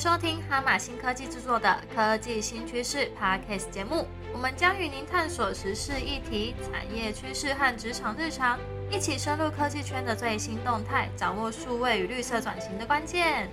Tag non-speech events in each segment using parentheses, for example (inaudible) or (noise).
收听哈马新科技制作的《科技新趋势》Podcast 节目，我们将与您探索时事议题、产业趋势和职场日常，一起深入科技圈的最新动态，掌握数位与绿色转型的关键。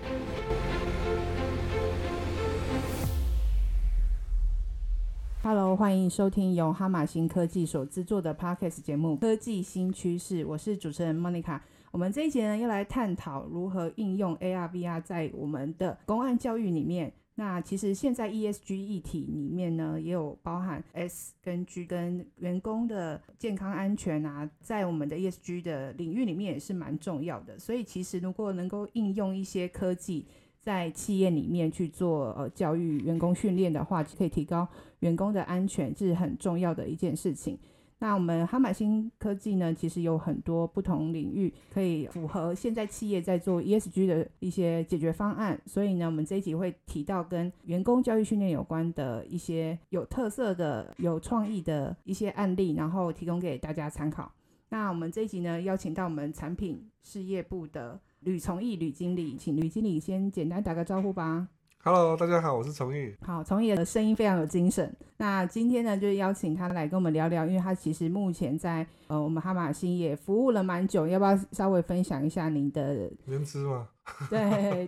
Hello，欢迎收听由哈马新科技所制作的 Podcast 节目《科技新趋势》，我是主持人 Monica。我们这一节呢，要来探讨如何应用 AR、VR 在我们的公安教育里面。那其实现在 ESG 议题里面呢，也有包含 S 跟 G 跟员工的健康安全啊，在我们的 ESG 的领域里面也是蛮重要的。所以其实如果能够应用一些科技在企业里面去做呃教育、员工训练的话，可以提高员工的安全，是很重要的一件事情。那我们哈马新科技呢，其实有很多不同领域可以符合现在企业在做 ESG 的一些解决方案，所以呢，我们这一集会提到跟员工教育训练有关的一些有特色的、有创意的一些案例，然后提供给大家参考。那我们这一集呢，邀请到我们产品事业部的吕崇义吕经理，请吕经理先简单打个招呼吧。Hello，大家好，我是崇义。好，崇义的声音非常有精神。那今天呢，就邀请他来跟我们聊聊，因为他其实目前在呃我们哈马星也服务了蛮久，要不要稍微分享一下您的年资吗？对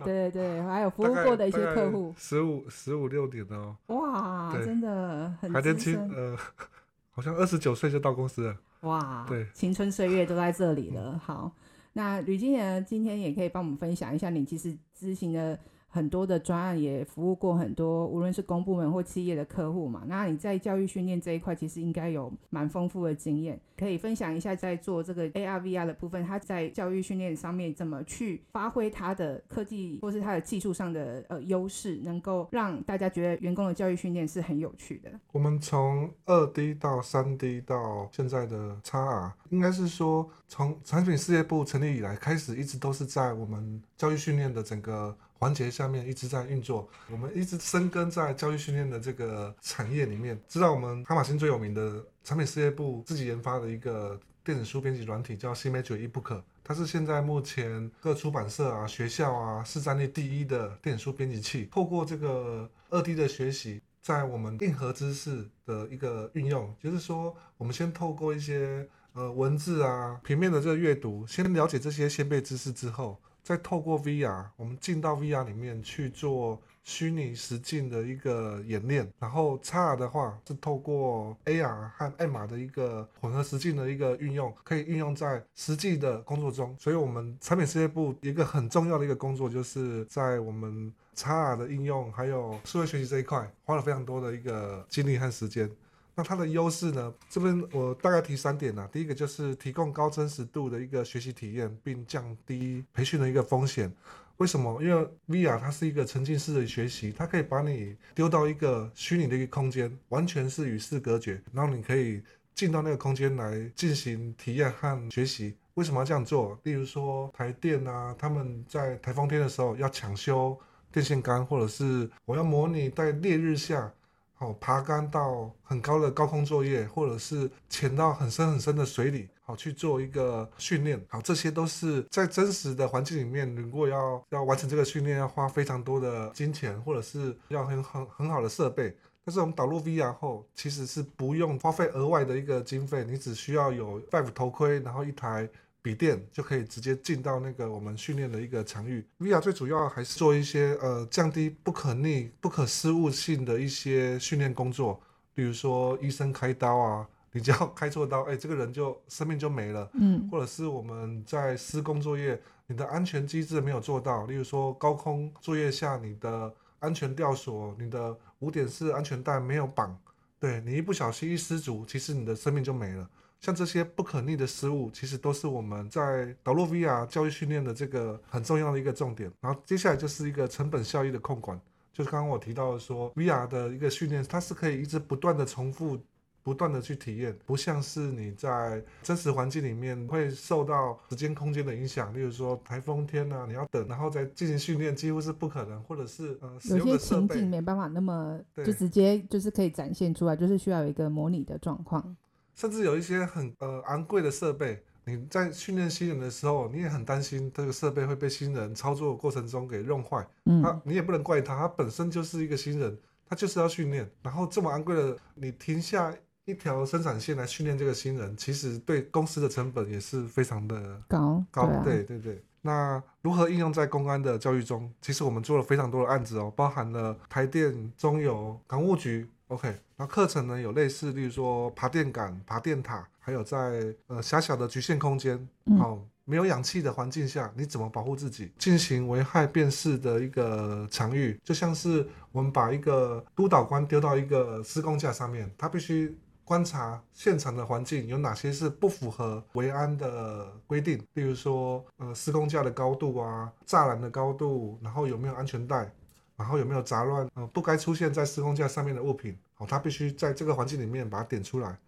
对对对，还有服务过的一些客户，十五十五六年哦。哇，真的很还年轻，呃，好像二十九岁就到公司了。哇，对，青春岁月都在这里了。好，那吕经理今天也可以帮我们分享一下，你其实执行的。很多的专案也服务过很多，无论是公部门或企业的客户嘛。那你在教育训练这一块，其实应该有蛮丰富的经验，可以分享一下在做这个 AR VR 的部分，它在教育训练上面怎么去发挥它的科技或是它的技术上的呃优势，能够让大家觉得员工的教育训练是很有趣的。我们从二 D 到三 D 到现在的 XR，应该是说从产品事业部成立以来开始，一直都是在我们教育训练的整个。环节下面一直在运作，我们一直深耕在教育训练的这个产业里面。知道我们哈马星最有名的产品事业部自己研发的一个电子书编辑软体叫 c m a j o r eBook，它是现在目前各出版社啊、学校啊市占率第一的电子书编辑器。透过这个二 D 的学习，在我们硬核知识的一个运用，就是说我们先透过一些呃文字啊、平面的这个阅读，先了解这些先辈知识之后。再透过 VR，我们进到 VR 里面去做虚拟实境的一个演练，然后 XR 的话是透过 AR 和 MR 的一个混合实境的一个运用，可以运用在实际的工作中。所以，我们产品事业部一个很重要的一个工作，就是在我们 XR 的应用还有数位学习这一块，花了非常多的一个精力和时间。那它的优势呢？这边我大概提三点呢。第一个就是提供高真实度的一个学习体验，并降低培训的一个风险。为什么？因为 VR 它是一个沉浸式的学习，它可以把你丢到一个虚拟的一个空间，完全是与世隔绝，然后你可以进到那个空间来进行体验和学习。为什么要这样做？例如说台电啊，他们在台风天的时候要抢修电线杆，或者是我要模拟在烈日下。好，爬杆到很高的高空作业，或者是潜到很深很深的水里，好去做一个训练。好，这些都是在真实的环境里面，如果要要完成这个训练，要花非常多的金钱，或者是要很很很好的设备。但是我们导入 VR 后，其实是不用花费额外的一个经费，你只需要有 Five 头盔，然后一台。笔电就可以直接进到那个我们训练的一个场域。VR 最主要还是做一些呃降低不可逆、不可失误性的一些训练工作，比如说医生开刀啊，你只要开错刀，哎，这个人就生命就没了。嗯，或者是我们在施工作业，你的安全机制没有做到，例如说高空作业下你的安全吊索、你的五点式安全带没有绑，对你一不小心一失足，其实你的生命就没了。像这些不可逆的失误，其实都是我们在导入 VR 教育训练的这个很重要的一个重点。然后接下来就是一个成本效益的控管，就是刚刚我提到的说，VR 的一个训练，它是可以一直不断的重复、不断的去体验，不像是你在真实环境里面会受到时间空间的影响。例如说台风天啊，你要等，然后再进行训练，几乎是不可能，或者是呃，有些情境没办法那么就直接就是可以展现出来，就是需要有一个模拟的状况。甚至有一些很呃昂贵的设备，你在训练新人的时候，你也很担心这个设备会被新人操作过程中给弄坏。嗯他你也不能怪他，他本身就是一个新人，他就是要训练。然后这么昂贵的，你停下一条生产线来训练这个新人，其实对公司的成本也是非常的高高。对对对。那如何应用在公安的教育中？其实我们做了非常多的案子哦，包含了台电、中油、港务局。OK，那课程呢有类似，例如说爬电杆、爬电塔，还有在呃狭小的局限空间，嗯好、没有氧气的环境下，你怎么保护自己？进行危害辨识的一个场域，就像是我们把一个督导官丢到一个施工架上面，他必须观察现场的环境有哪些是不符合维安的规定，例如说呃施工架的高度啊、栅栏的高度，然后有没有安全带。然后有没有杂乱，呃，不该出现在施工架上面的物品，好、它必须在这个环境里面把它点出来。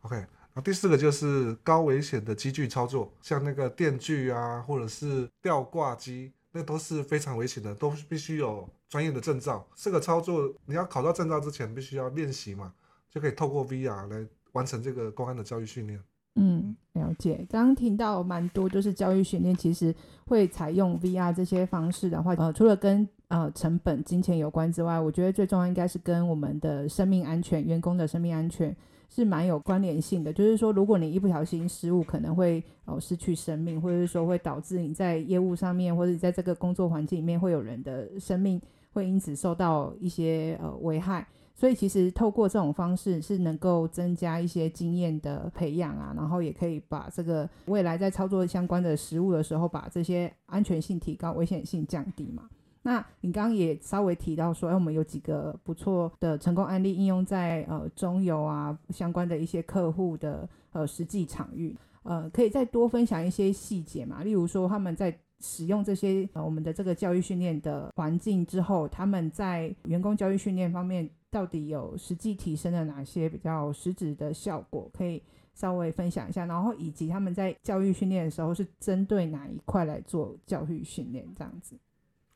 OK，那第四个就是高危险的机具操作，像那个电锯啊，或者是吊挂机，那都是非常危险的，都必须有专业的证照。这个操作你要考到证照之前，必须要练习嘛，就可以透过 VR 来完成这个公安的教育训练。嗯，了解。刚刚听到蛮多，就是教育训练其实会采用 VR 这些方式的话，呃，除了跟呃成本、金钱有关之外，我觉得最重要应该是跟我们的生命安全、员工的生命安全是蛮有关联性的。就是说，如果你一不小心失误，可能会哦、呃失去生命，或者是说会导致你在业务上面，或者在这个工作环境里面，会有人的生命会因此受到一些呃危害。所以其实透过这种方式是能够增加一些经验的培养啊，然后也可以把这个未来在操作相关的实务的时候，把这些安全性提高，危险性降低嘛。那你刚刚也稍微提到说，哎，我们有几个不错的成功案例应用在呃中游啊相关的一些客户的呃实际场域，呃，可以再多分享一些细节嘛？例如说他们在使用这些呃我们的这个教育训练的环境之后，他们在员工教育训练方面到底有实际提升了哪些比较实质的效果？可以稍微分享一下，然后以及他们在教育训练的时候是针对哪一块来做教育训练这样子？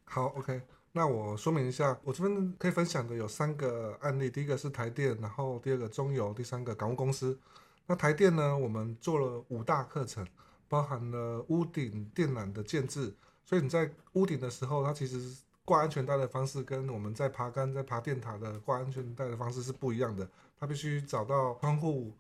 好，OK，那我说明一下，我这边可以分享的有三个案例，第一个是台电，然后第二个中油，第三个港务公司。那台电呢，我们做了五大课程，包含了屋顶电缆的建制，所以你在屋顶的时候，它其实挂安全带的方式跟我们在爬杆、在爬电塔的挂安全带的方式是不一样的。它必须找到窗户，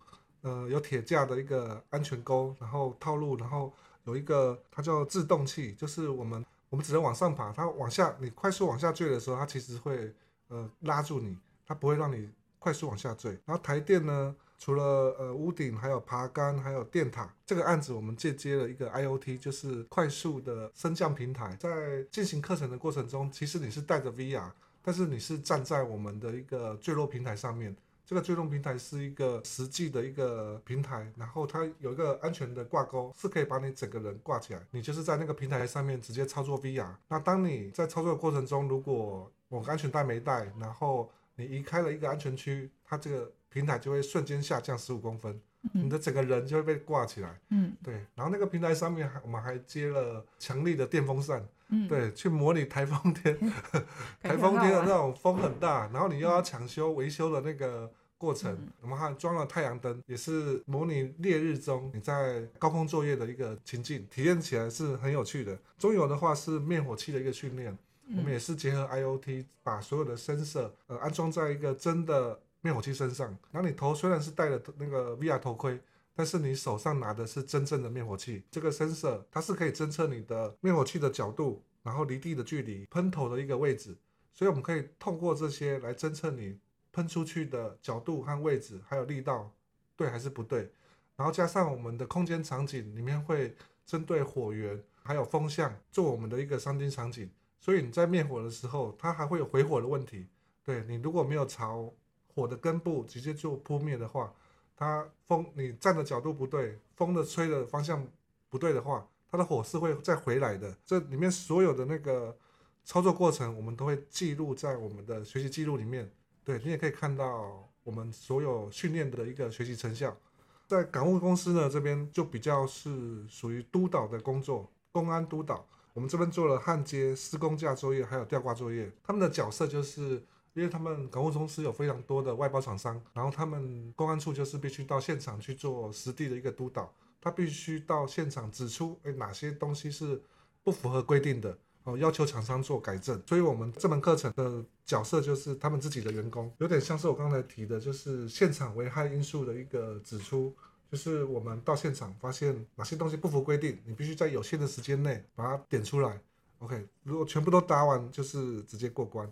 呃，有铁架的一个安全钩，然后套路，然后有一个它叫制动器，就是我们我们只能往上爬，它往下你快速往下坠的时候，它其实会呃拉住你，它不会让你快速往下坠。然后台电呢，除了呃屋顶，还有爬杆，还有电塔，这个案子我们借接了一个 IOT，就是快速的升降平台。在进行课程的过程中，其实你是带着 VR，但是你是站在我们的一个坠落平台上面。这个坠落平台是一个实际的一个平台，然后它有一个安全的挂钩，是可以把你整个人挂起来。你就是在那个平台上面直接操作 VR。那当你在操作的过程中，如果我安全带没带，然后你移开了一个安全区，它这个平台就会瞬间下降十五公分，你的整个人就会被挂起来。嗯对，然后那个平台上面还我们还接了强力的电风扇，嗯，对，去模拟台风天，(laughs) 台风天的那种风很大，然后你又要抢修维修的那个过程，我们还装了太阳灯，也是模拟烈日中你在高空作业的一个情境，体验起来是很有趣的。中游的话是灭火器的一个训练，我们也是结合 IOT，把所有的声色呃安装在一个真的灭火器身上，然后你头虽然是戴了那个 VR 头盔。但是你手上拿的是真正的灭火器，这个 sensor 它是可以侦测你的灭火器的角度，然后离地的距离、喷头的一个位置，所以我们可以透过这些来侦测你喷出去的角度和位置，还有力道对还是不对。然后加上我们的空间场景里面会针对火源还有风向做我们的一个商机场景，所以你在灭火的时候，它还会有回火的问题。对你如果没有朝火的根部直接就扑灭的话，它风你站的角度不对，风的吹的方向不对的话，它的火是会再回来的。这里面所有的那个操作过程，我们都会记录在我们的学习记录里面。对你也可以看到我们所有训练的一个学习成效。在港务公司呢这边就比较是属于督导的工作，公安督导。我们这边做了焊接、施工架作业，还有吊挂作业。他们的角色就是。因为他们港务公司有非常多的外包厂商，然后他们公安处就是必须到现场去做实地的一个督导，他必须到现场指出，哎，哪些东西是不符合规定的，哦，要求厂商做改正。所以，我们这门课程的角色就是他们自己的员工，有点像是我刚才提的，就是现场危害因素的一个指出，就是我们到现场发现哪些东西不符规定，你必须在有限的时间内把它点出来。OK，如果全部都答完，就是直接过关。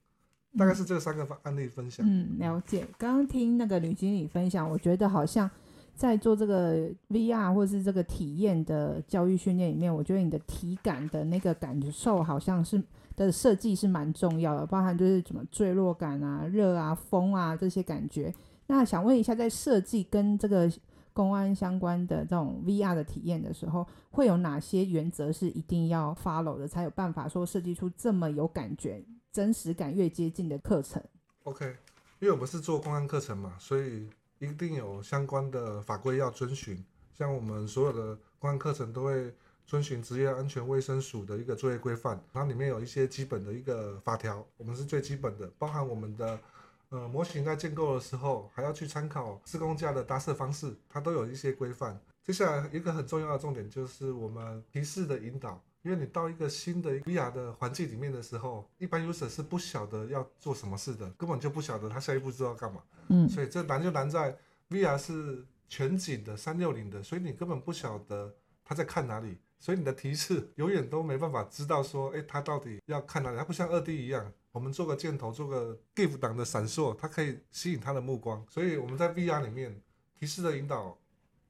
大概是这三个方案例分享。嗯，了解。刚刚听那个女经理分享，我觉得好像在做这个 VR 或者是这个体验的教育训练里面，我觉得你的体感的那个感受好像是的设计是蛮重要的，包含就是什么坠落感啊、热啊、风啊这些感觉。那想问一下，在设计跟这个公安相关的这种 VR 的体验的时候，会有哪些原则是一定要 follow 的，才有办法说设计出这么有感觉？真实感越接近的课程，OK，因为我们是做公安课程嘛，所以一定有相关的法规要遵循。像我们所有的公安课程都会遵循职业安全卫生署的一个作业规范，然后里面有一些基本的一个法条，我们是最基本的，包含我们的呃模型在建构的时候还要去参考施工架的搭设方式，它都有一些规范。接下来一个很重要的重点就是我们提示的引导。因为你到一个新的 VR 的环境里面的时候，一般 user 是不晓得要做什么事的，根本就不晓得他下一步知道干嘛。嗯，所以这难就难在 VR 是全景的、三六零的，所以你根本不晓得他在看哪里，所以你的提示永远都没办法知道说，哎，他到底要看哪里？它不像二 D 一样，我们做个箭头、做个 GIF 档的闪烁，它可以吸引他的目光。所以我们在 VR 里面提示的引导。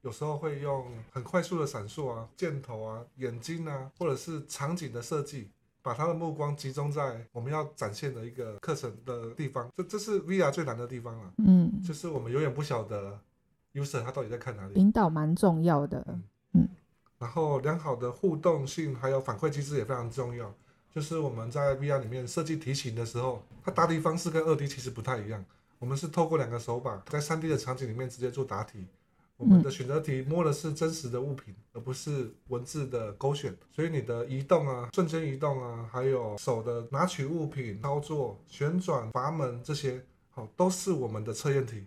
有时候会用很快速的闪烁啊、箭头啊、眼睛啊，或者是场景的设计，把他的目光集中在我们要展现的一个课程的地方。这这是 VR 最难的地方了。嗯，就是我们永远不晓得 user 他到底在看哪里。引导蛮重要的。嗯，然后良好的互动性还有反馈机制也非常重要。就是我们在 VR 里面设计题型的时候，它答题方式跟二 D 其实不太一样。我们是透过两个手把在三 D 的场景里面直接做答题。我们的选择题摸的是真实的物品，而不是文字的勾选，所以你的移动啊、瞬间移动啊，还有手的拿取物品、操作、旋转阀门这些，好，都是我们的测验题，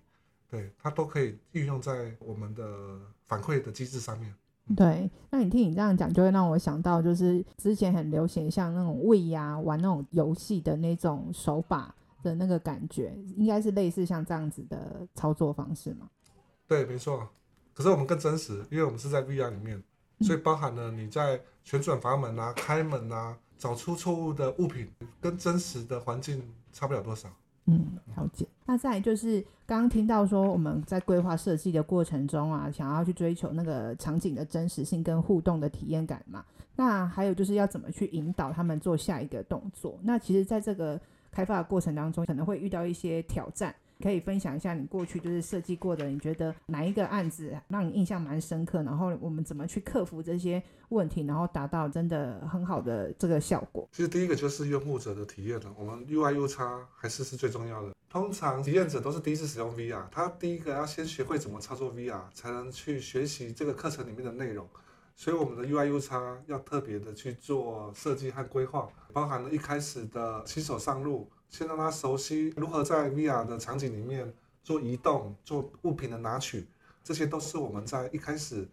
对，它都可以运用在我们的反馈的机制上面。对，那你听你这样讲，就会让我想到，就是之前很流行像那种喂呀、玩那种游戏的那种手把的那个感觉，应该是类似像这样子的操作方式吗？对，没错。可是我们更真实，因为我们是在 VR 里面，所以包含了你在旋转阀门啊、开门啊、找出错误的物品，跟真实的环境差不了多少。嗯，了解。那再就是刚刚听到说，我们在规划设计的过程中啊，想要去追求那个场景的真实性跟互动的体验感嘛。那还有就是要怎么去引导他们做下一个动作？那其实在这个开发的过程当中，可能会遇到一些挑战。可以分享一下你过去就是设计过的，你觉得哪一个案子让你印象蛮深刻？然后我们怎么去克服这些问题，然后达到真的很好的这个效果？其实第一个就是用户者的体验了，我们 UI U 差还是是最重要的。通常体验者都是第一次使用 VR，他第一个要先学会怎么操作 VR，才能去学习这个课程里面的内容。所以我们的 UI U 差要特别的去做设计和规划，包含了一开始的新手上路。先让他熟悉如何在 VR 的场景里面做移动、做物品的拿取，这些都是我们在一开始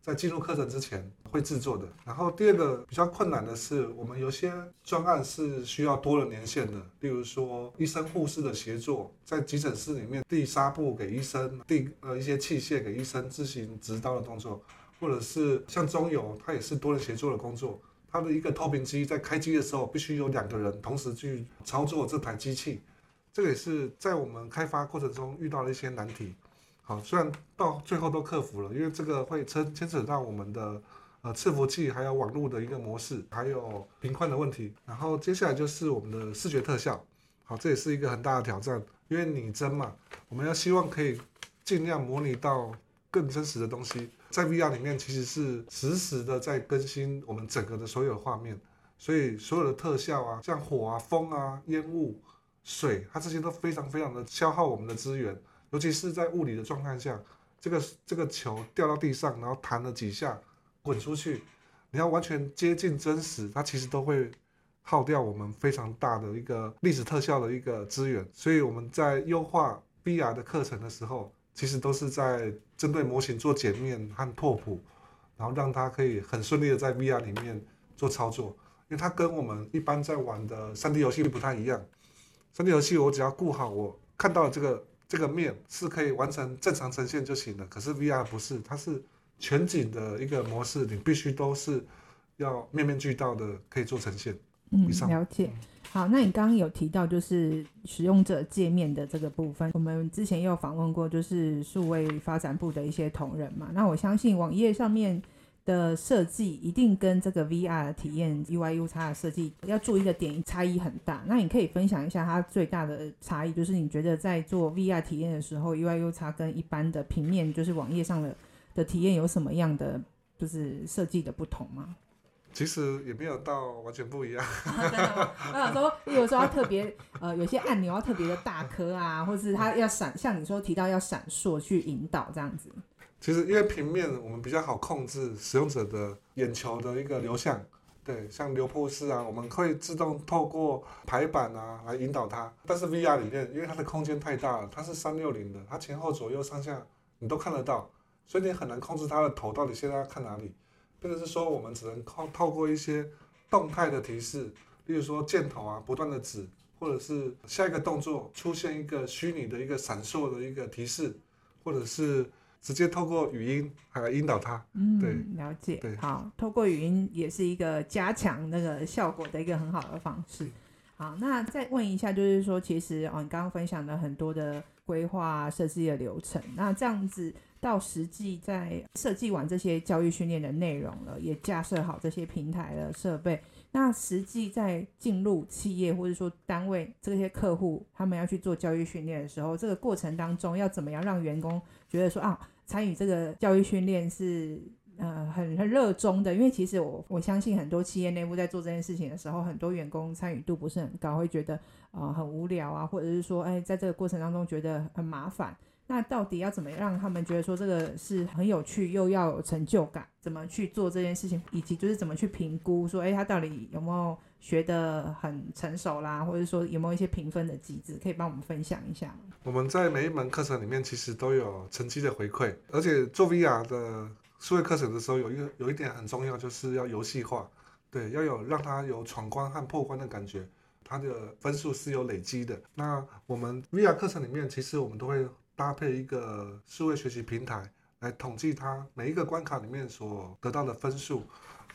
在进入课程之前会制作的。然后第二个比较困难的是，我们有些专案是需要多人连线的，例如说医生护士的协作，在急诊室里面递纱布给医生，递呃一些器械给医生自行执刀的动作，或者是像中游，它也是多人协作的工作。它的一个透屏机在开机的时候，必须有两个人同时去操作这台机器，这个也是在我们开发过程中遇到的一些难题。好，虽然到最后都克服了，因为这个会牵牵扯到我们的呃伺服器，还有网络的一个模式，还有频宽的问题。然后接下来就是我们的视觉特效，好，这也是一个很大的挑战，因为拟真嘛，我们要希望可以尽量模拟到更真实的东西。在 VR 里面其实是实时的在更新我们整个的所有画面，所以所有的特效啊，像火啊、风啊、烟雾、水，它这些都非常非常的消耗我们的资源，尤其是在物理的状态下，这个这个球掉到地上，然后弹了几下，滚出去，你要完全接近真实，它其实都会耗掉我们非常大的一个历史特效的一个资源，所以我们在优化 VR 的课程的时候。其实都是在针对模型做减面和拓扑，然后让它可以很顺利的在 VR 里面做操作，因为它跟我们一般在玩的 3D 游戏不太一样。3D 游戏我只要顾好我看到的这个这个面是可以完成正常呈现就行了，可是 VR 不是，它是全景的一个模式，你必须都是要面面俱到的可以做呈现。嗯了解。好，那你刚刚有提到就是使用者界面的这个部分，我们之前也有访问过，就是数位发展部的一些同仁嘛。那我相信网页上面的设计一定跟这个 VR 体验 UI U 叉的设计要注意的点差异很大。那你可以分享一下它最大的差异，就是你觉得在做 VR 体验的时候，UI U 叉跟一般的平面就是网页上的的体验有什么样的就是设计的不同吗？其实也没有到完全不一样。(laughs) 我想说，有时候要特别呃，有些按钮要特别的大颗啊，(laughs) 或是它要闪，像你说提到要闪烁去引导这样子。其实因为平面我们比较好控制使用者的眼球的一个流向，对，像流瀑式啊，我们可以自动透过排版啊来引导它。但是 VR 里面，因为它的空间太大了，它是三六零的，它前后左右上下你都看得到，所以你很难控制它的头到底现在要看哪里。变成是说，我们只能靠透过一些动态的提示，例如说箭头啊不断的指，或者是下一个动作出现一个虚拟的一个闪烁的一个提示，或者是直接透过语音来引导它。对嗯，了解对。好，透过语音也是一个加强那个效果的一个很好的方式。好，那再问一下，就是说，其实哦，你刚刚分享了很多的规划设计的流程，那这样子到实际在设计完这些教育训练的内容了，也架设好这些平台的设备，那实际在进入企业或者说单位这些客户，他们要去做教育训练的时候，这个过程当中要怎么样让员工觉得说啊，参与这个教育训练是呃很很热衷的？因为其实我我相信很多企业内部在做这件事情的时候，很多员工参与度不是很高，会觉得呃很无聊啊，或者是说哎在这个过程当中觉得很麻烦。那到底要怎么让他们觉得说这个是很有趣又要有成就感？怎么去做这件事情，以及就是怎么去评估说，哎，他到底有没有学得很成熟啦，或者说有没有一些评分的机制，可以帮我们分享一下？我们在每一门课程里面其实都有成绩的回馈，而且做 VR 的数位课程的时候，有一个有一点很重要，就是要游戏化，对，要有让他有闯关和破关的感觉，它的分数是有累积的。那我们 VR 课程里面，其实我们都会搭配一个数位学习平台来统计它每一个关卡里面所得到的分数。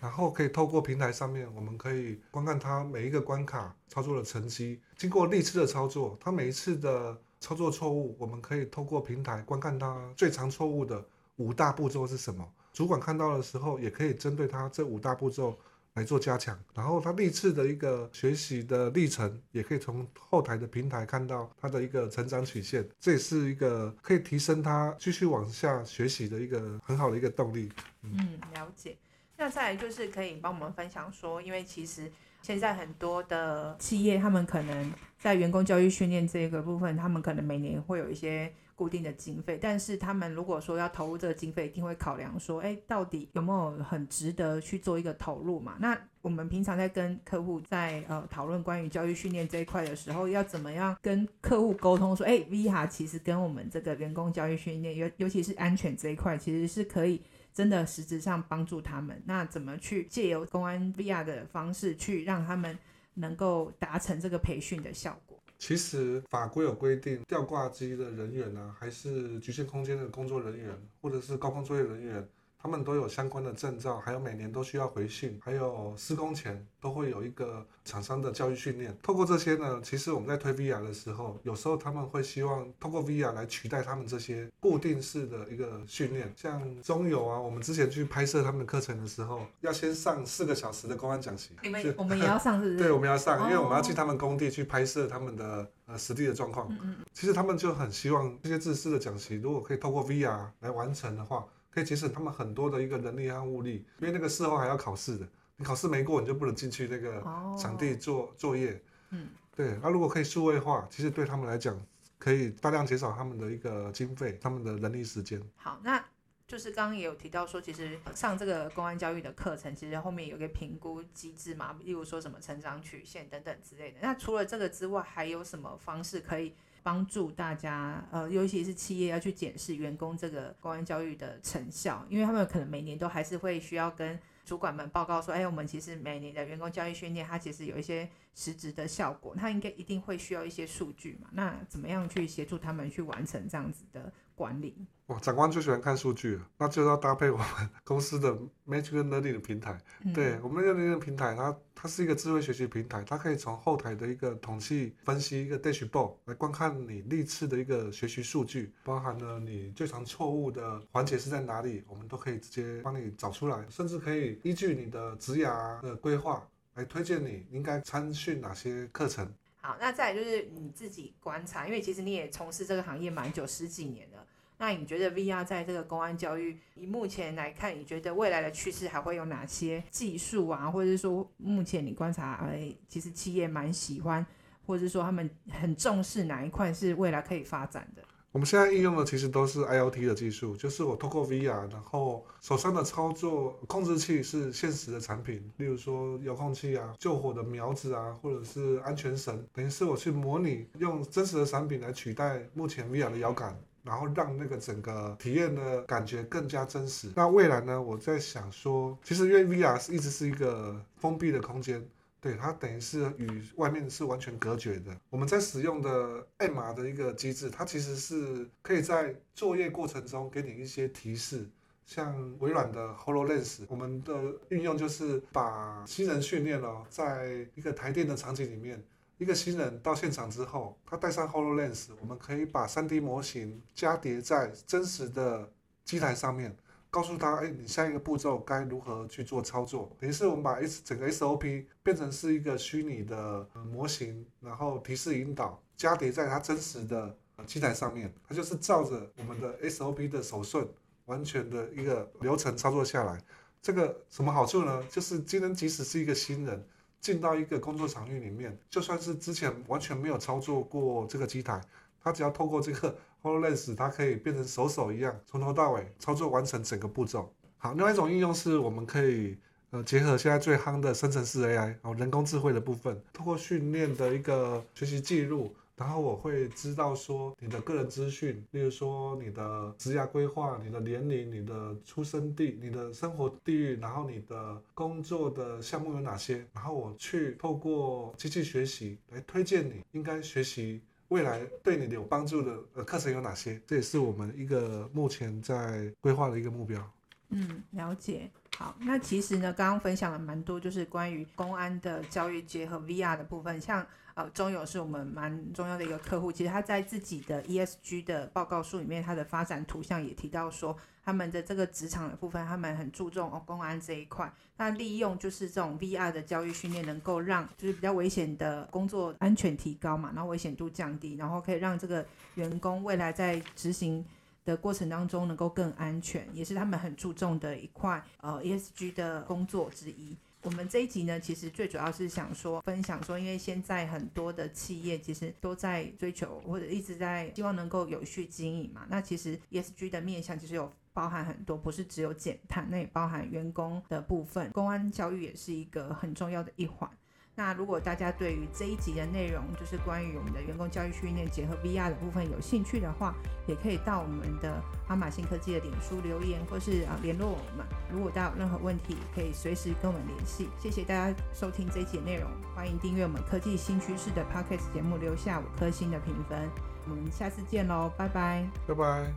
然后可以透过平台上面，我们可以观看它每一个关卡操作的成绩。经过历次的操作，它每一次的操作错误，我们可以透过平台观看它最常错误的五大步骤是什么。主管看到的时候，也可以针对它这五大步骤来做加强。然后他历次的一个学习的历程，也可以从后台的平台看到他的一个成长曲线。这也是一个可以提升他继续往下学习的一个很好的一个动力。嗯，了解。那再来就是可以帮我们分享说，因为其实现在很多的企业，他们可能在员工教育训练这个部分，他们可能每年会有一些固定的经费，但是他们如果说要投入这个经费，一定会考量说，哎，到底有没有很值得去做一个投入嘛？那我们平常在跟客户在呃讨论关于教育训练这一块的时候，要怎么样跟客户沟通说，哎，VR 其实跟我们这个员工教育训练，尤尤其是安全这一块，其实是可以。真的实质上帮助他们，那怎么去借由公安 VR 的方式去让他们能够达成这个培训的效果？其实法规有规定，吊挂机的人员呢、还是局限空间的工作人员，或者是高空作业人员，他们都有相关的证照，还有每年都需要回训，还有施工前都会有一个厂商的教育训练。透过这些呢，其实我们在推 VR 的时候，有时候他们会希望透过 VR 来取代他们这些固定式的一个训练。像中友啊，我们之前去拍摄他们的课程的时候，要先上四个小时的公安讲习。你们我们也要上，是？(laughs) 对，我们要上，因为我们要哦去他们工地去拍摄他们的呃实地的状况。嗯嗯其实他们就很希望这些自私的讲习，如果可以透过 VR 来完成的话，可以节省他们很多的一个人力和物力，因为那个事后还要考试的，你考试没过，你就不能进去那个哦场地做作业。嗯，对。那如果可以数位化，其实对他们来讲，可以大量减少他们的一个经费，他们的人力时间。好，那就是刚刚也有提到说，其实上这个公安教育的课程，其实后面有一个评估机制嘛，例如说什么成长曲线等等之类的。那除了这个之外，还有什么方式可以帮助大家，呃，尤其是企业要去检视员工这个公安教育的成效，因为他们可能每年都还是会需要跟主管们报告说，哎，我们其实每年的员工教育训练，它其实有一些实质的效果，它应该一定会需要一些数据嘛。那怎么样去协助他们去完成这样子的管理？哇，长官最喜欢看数据了，那就要搭配我们公司的 (laughs) Magic Learning 的平台。嗯对我们那个那个平台，它它是一个智慧学习平台，它可以从后台的一个统计分析一个 dashboard 来观看你历次的一个学习数据，包含了你最常错误的环节是在哪里，我们都可以直接帮你找出来，甚至可以依据你的职涯的规划来推荐你应该参训哪些课程。好，那再就是你自己观察，因为其实你也从事这个行业蛮久，十几年了。那你觉得 VR 在这个公安教育，以目前来看，你觉得未来的趋势还会有哪些技术啊，或者是说目前你观察，哎，其实企业蛮喜欢，或者是说他们很重视哪一块是未来可以发展的？我们现在应用的其实都是 IoT 的技术，就是我透过 VR，然后手上的操作控制器是现实的产品，例如说遥控器啊、救火的苗子啊，或者是安全绳，等于是我去模拟用真实的产品来取代目前 VR 的遥感。然后让那个整个体验的感觉更加真实。那未来呢？我在想说，其实因为 VR 是一直是一个封闭的空间，对它等于是与外面是完全隔绝的。我们在使用的 MR 的一个机制，它其实是可以在作业过程中给你一些提示。像微软的 HoloLens，我们的运用就是把新人训练了，在一个台电的场景里面，一个新人到现场之后，他戴上 HoloLens，我们可以把 3D 模型加叠在真实的机台上面。告诉他，哎，你下一个步骤该如何去做操作？等于是我们把 S 整个 SOP 变成是一个虚拟的、模型，然后提示引导加叠在它真实的、机台上面，它就是照着我们的 SOP 的手顺，完全的一个流程操作下来。这个什么好处呢？就是今天即使是一个新人进到一个工作场域里面，就算是之前完全没有操作过这个机台，他只要透过这个 HoloLens，它可以变成手手一样，从头到尾操作完成整个步骤。好，另外一种应用是我们可以呃结合现在最夯的生成式 AI 哦人工智慧的部分，通过训练的一个学习记录，然后我会知道说你的个人资讯，例如说你的职业规划、你的年龄、你的出生地、你的生活地域，然后你的工作的项目有哪些，然后我去透过机器学习来推荐你应该学习。未来对你有帮助的呃课程有哪些？这也是我们一个目前在规划的一个目标。嗯，了解。好，那其实呢，刚刚分享了蛮多，就是关于公安的教育结合 VR 的部分。像呃，中友是我们蛮重要的一个客户，其实他在自己的 ESG 的报告书里面，他的发展图像也提到说，他们的这个职场的部分，他们很注重哦公安这一块。那利用就是这种 VR 的教育训练，能够让就是比较危险的工作安全提高嘛，然后危险度降低，然后可以让这个员工未来在执行。的过程当中能够更安全，也是他们很注重的一块呃 ESG 的工作之一。我们这一集呢，其实最主要是想说分享说，因为现在很多的企业其实都在追求或者一直在希望能够有序经营嘛。那其实 ESG 的面向其实有包含很多，不是只有减碳，那也包含员工的部分，公安教育也是一个很重要的一环。那如果大家对于这一集的内容，就是关于我们的员工教育训练结合 VR 的部分有兴趣的话，也可以到我们的阿马新科技的脸书留言，或是啊联络我们。如果大家有任何问题，可以随时跟我们联系。谢谢大家收听这一集的内容，欢迎订阅我们科技新趋势的 Podcast 节目，留下五颗星的评分。我们下次见喽，拜拜。拜拜。